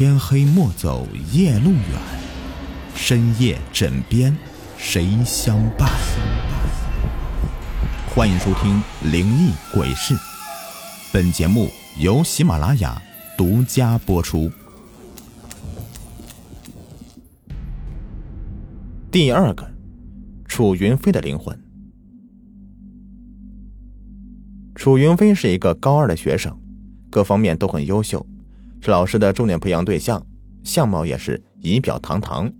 天黑莫走夜路远，深夜枕边谁相伴？欢迎收听《灵异鬼事》，本节目由喜马拉雅独家播出。第二个，楚云飞的灵魂。楚云飞是一个高二的学生，各方面都很优秀。是老师的重点培养对象，相貌也是仪表堂堂，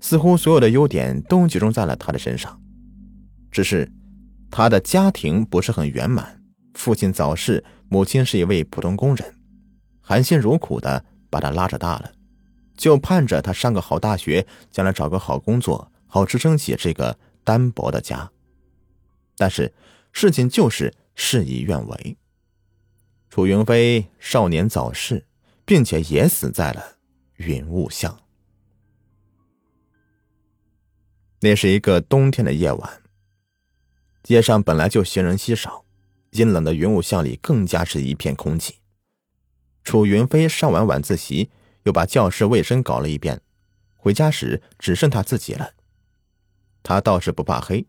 似乎所有的优点都集中在了他的身上。只是他的家庭不是很圆满，父亲早逝，母亲是一位普通工人，含辛茹苦的把他拉扯大了，就盼着他上个好大学，将来找个好工作，好支撑起这个单薄的家。但是事情就是事与愿违。楚云飞少年早逝，并且也死在了云雾巷。那是一个冬天的夜晚，街上本来就行人稀少，阴冷的云雾巷里更加是一片空寂。楚云飞上完晚自习，又把教室卫生搞了一遍，回家时只剩他自己了。他倒是不怕黑，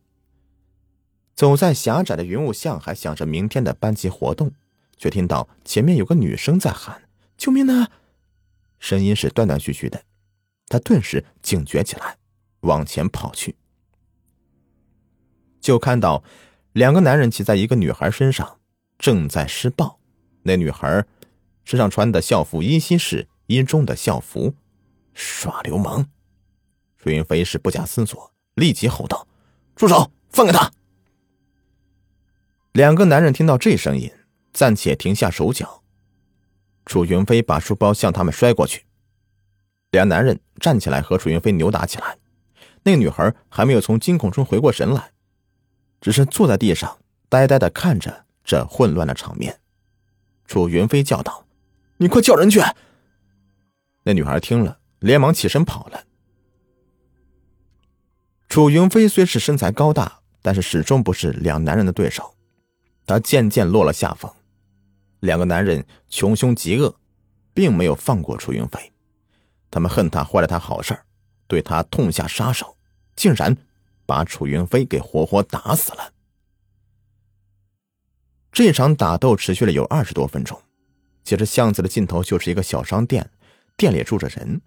走在狭窄的云雾巷，还想着明天的班级活动。却听到前面有个女生在喊：“救命啊！”声音是断断续续的，他顿时警觉起来，往前跑去，就看到两个男人骑在一个女孩身上，正在施暴。那女孩身上穿的校服依稀是一中的校服，耍流氓！楚云飞是不假思索，立即吼道：“住手！放开他！”两个男人听到这声音。暂且停下手脚，楚云飞把书包向他们摔过去。两男人站起来和楚云飞扭打起来。那女孩还没有从惊恐中回过神来，只是坐在地上呆呆的看着这混乱的场面。楚云飞叫道：“你快叫人去！”那女孩听了，连忙起身跑了。楚云飞虽是身材高大，但是始终不是两男人的对手，他渐渐落了下风。两个男人穷凶极恶，并没有放过楚云飞，他们恨他坏了他好事对他痛下杀手，竟然把楚云飞给活活打死了。这场打斗持续了有二十多分钟，接着巷子的尽头就是一个小商店，店里住着人。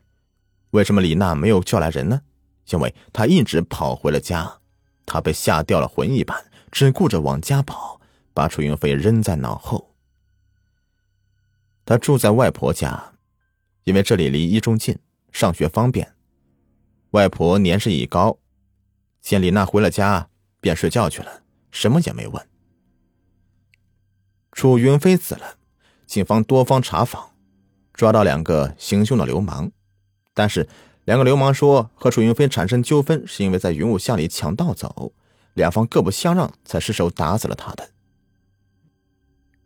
为什么李娜没有叫来人呢？因为她一直跑回了家，她被吓掉了魂一般，只顾着往家跑，把楚云飞扔在脑后。他住在外婆家，因为这里离一中近，上学方便。外婆年事已高，见李娜回了家，便睡觉去了，什么也没问。楚云飞死了，警方多方查访，抓到两个行凶的流氓，但是两个流氓说和楚云飞产生纠纷，是因为在云雾巷里抢盗走，两方各不相让，才失手打死了他的。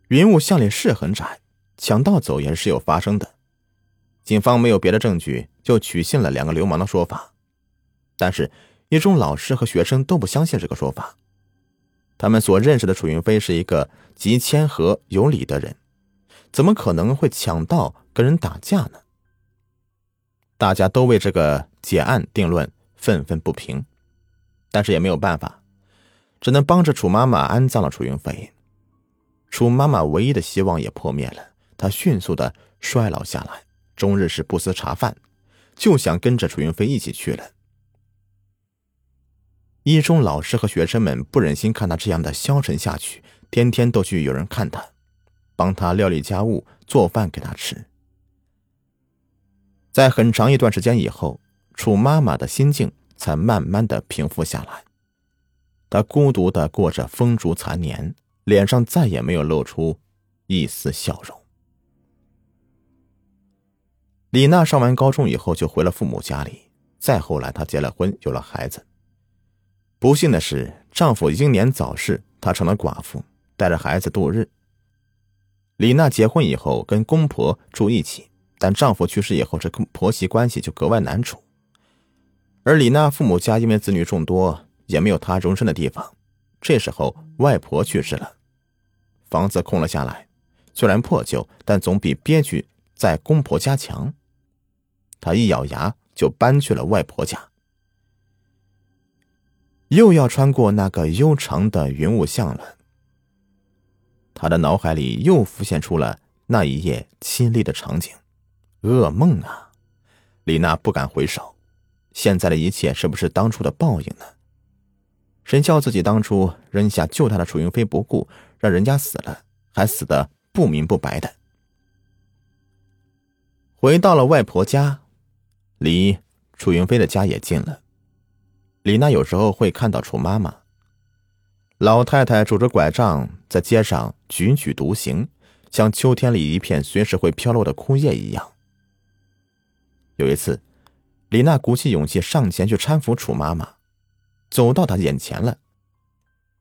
云雾巷里是很窄。抢盗走也是有发生的，警方没有别的证据，就取信了两个流氓的说法。但是，一中老师和学生都不相信这个说法。他们所认识的楚云飞是一个极谦和有礼的人，怎么可能会抢盗跟人打架呢？大家都为这个结案定论愤愤不平，但是也没有办法，只能帮着楚妈妈安葬了楚云飞。楚妈妈唯一的希望也破灭了。他迅速的衰老下来，终日是不思茶饭，就想跟着楚云飞一起去了。一中老师和学生们不忍心看他这样的消沉下去，天天都去有人看他，帮他料理家务、做饭给他吃。在很长一段时间以后，楚妈妈的心境才慢慢的平复下来。她孤独的过着风烛残年，脸上再也没有露出一丝笑容。李娜上完高中以后就回了父母家里，再后来她结了婚，有了孩子。不幸的是，丈夫英年早逝，她成了寡妇，带着孩子度日。李娜结婚以后跟公婆住一起，但丈夫去世以后，这婆媳关系就格外难处。而李娜父母家因为子女众多，也没有她容身的地方。这时候外婆去世了，房子空了下来，虽然破旧，但总比憋屈在公婆家强。他一咬牙就搬去了外婆家。又要穿过那个悠长的云雾巷了。他的脑海里又浮现出了那一夜亲历的场景，噩梦啊！李娜不敢回首，现在的一切是不是当初的报应呢？谁叫自己当初扔下救他的楚云飞不顾，让人家死了，还死的不明不白的？回到了外婆家，离楚云飞的家也近了。李娜有时候会看到楚妈妈，老太太拄着拐杖在街上踽踽独行，像秋天里一片随时会飘落的枯叶一样。有一次，李娜鼓起勇气上前去搀扶楚妈妈，走到她眼前了，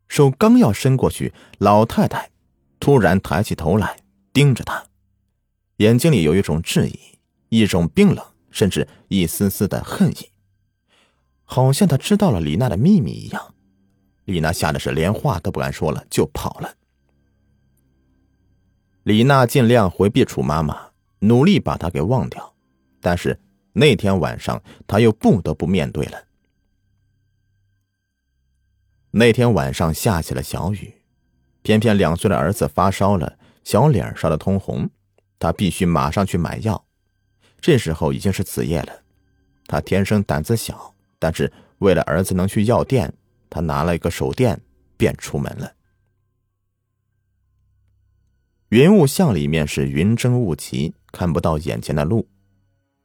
手刚要伸过去，老太太突然抬起头来盯着她，眼睛里有一种质疑，一种冰冷，甚至一丝丝的恨意。好像他知道了李娜的秘密一样，李娜吓得是连话都不敢说了，就跑了。李娜尽量回避楚妈妈，努力把她给忘掉，但是那天晚上，她又不得不面对了。那天晚上下起了小雨，偏偏两岁的儿子发烧了，小脸烧得通红，他必须马上去买药。这时候已经是子夜了，他天生胆子小。但是为了儿子能去药店，他拿了一个手电，便出门了。云雾巷里面是云蒸雾起，看不到眼前的路。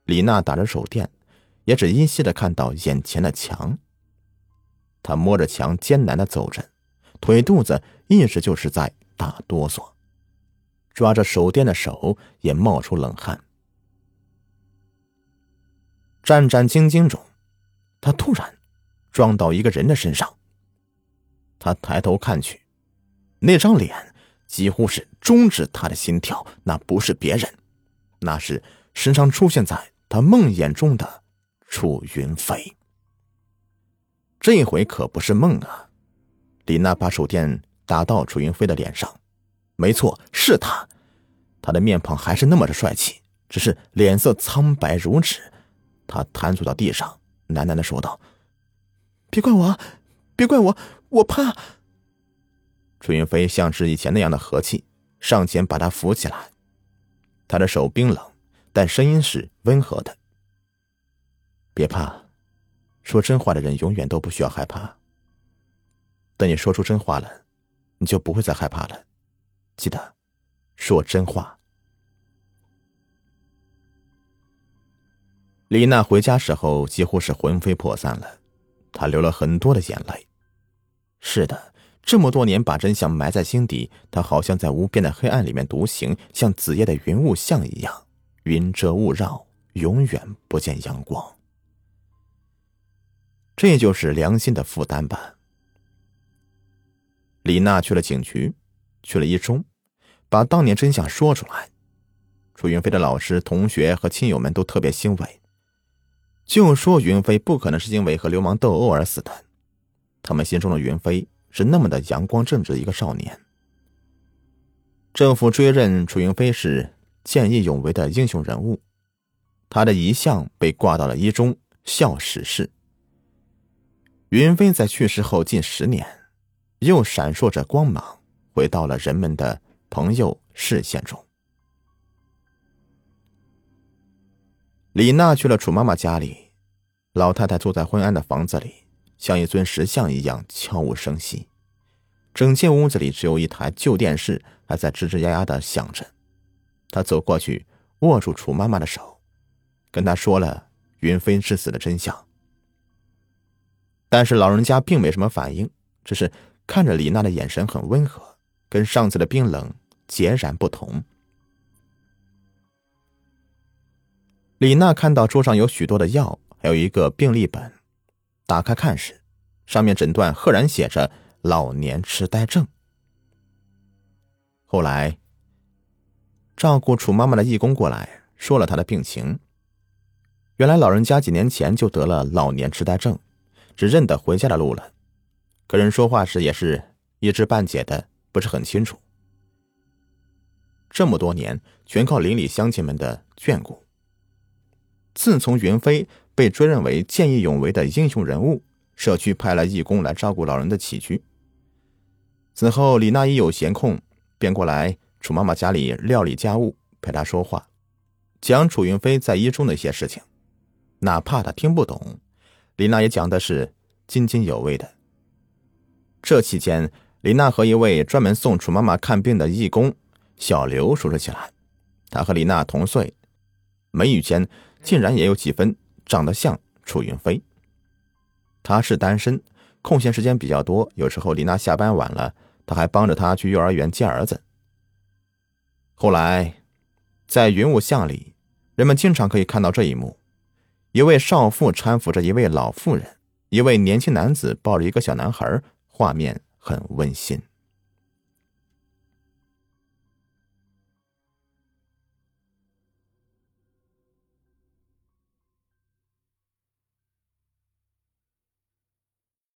李娜打着手电，也只依稀的看到眼前的墙。他摸着墙，艰难的走着，腿肚子一直就是在打哆嗦，抓着手电的手也冒出冷汗。战战兢兢中。他突然撞到一个人的身上。他抬头看去，那张脸几乎是终止他的心跳。那不是别人，那是时常出现在他梦魇中的楚云飞。这回可不是梦啊！李娜把手电打到楚云飞的脸上，没错，是他。他的面庞还是那么的帅气，只是脸色苍白如纸。他瘫坐到地上。喃喃的说道：“别怪我，别怪我，我怕。”楚云飞像是以前那样的和气，上前把他扶起来。他的手冰冷，但声音是温和的：“别怕，说真话的人永远都不需要害怕。等你说出真话了，你就不会再害怕了。记得，说真话。”李娜回家时候几乎是魂飞魄散了，她流了很多的眼泪。是的，这么多年把真相埋在心底，她好像在无边的黑暗里面独行，像子夜的云雾像一样，云遮雾绕，永远不见阳光。这就是良心的负担吧。李娜去了警局，去了一中，把当年真相说出来。楚云飞的老师、同学和亲友们都特别欣慰。就说云飞不可能是因为和流氓斗殴而死的，他们心中的云飞是那么的阳光正直的一个少年。政府追认楚云飞是见义勇为的英雄人物，他的遗像被挂到了一中校史室。云飞在去世后近十年，又闪烁着光芒，回到了人们的朋友视线中。李娜去了楚妈妈家里，老太太坐在昏暗的房子里，像一尊石像一样悄无声息。整间屋子里只有一台旧电视还在吱吱呀呀的响着。她走过去，握住楚妈妈的手，跟她说了云飞之死的真相。但是老人家并没什么反应，只是看着李娜的眼神很温和，跟上次的冰冷截然不同。李娜看到桌上有许多的药，还有一个病历本，打开看时，上面诊断赫然写着老年痴呆症。后来，照顾楚妈妈的义工过来说了她的病情。原来老人家几年前就得了老年痴呆症，只认得回家的路了，跟人说话时也是一知半解的，不是很清楚。这么多年，全靠邻里乡亲们的眷顾。自从云飞被追认为见义勇为的英雄人物，社区派了义工来照顾老人的起居。此后，李娜一有闲空，便过来楚妈妈家里料理家务，陪她说话，讲楚云飞在医中的一些事情，哪怕他听不懂，李娜也讲的是津津有味的。这期间，李娜和一位专门送楚妈妈看病的义工小刘熟识起来。他和李娜同岁，眉宇间竟然也有几分长得像楚云飞。他是单身，空闲时间比较多，有时候李娜下班晚了。他还帮着他去幼儿园接儿子。后来，在云雾巷里，人们经常可以看到这一幕：一位少妇搀扶着一位老妇人，一位年轻男子抱着一个小男孩，画面很温馨。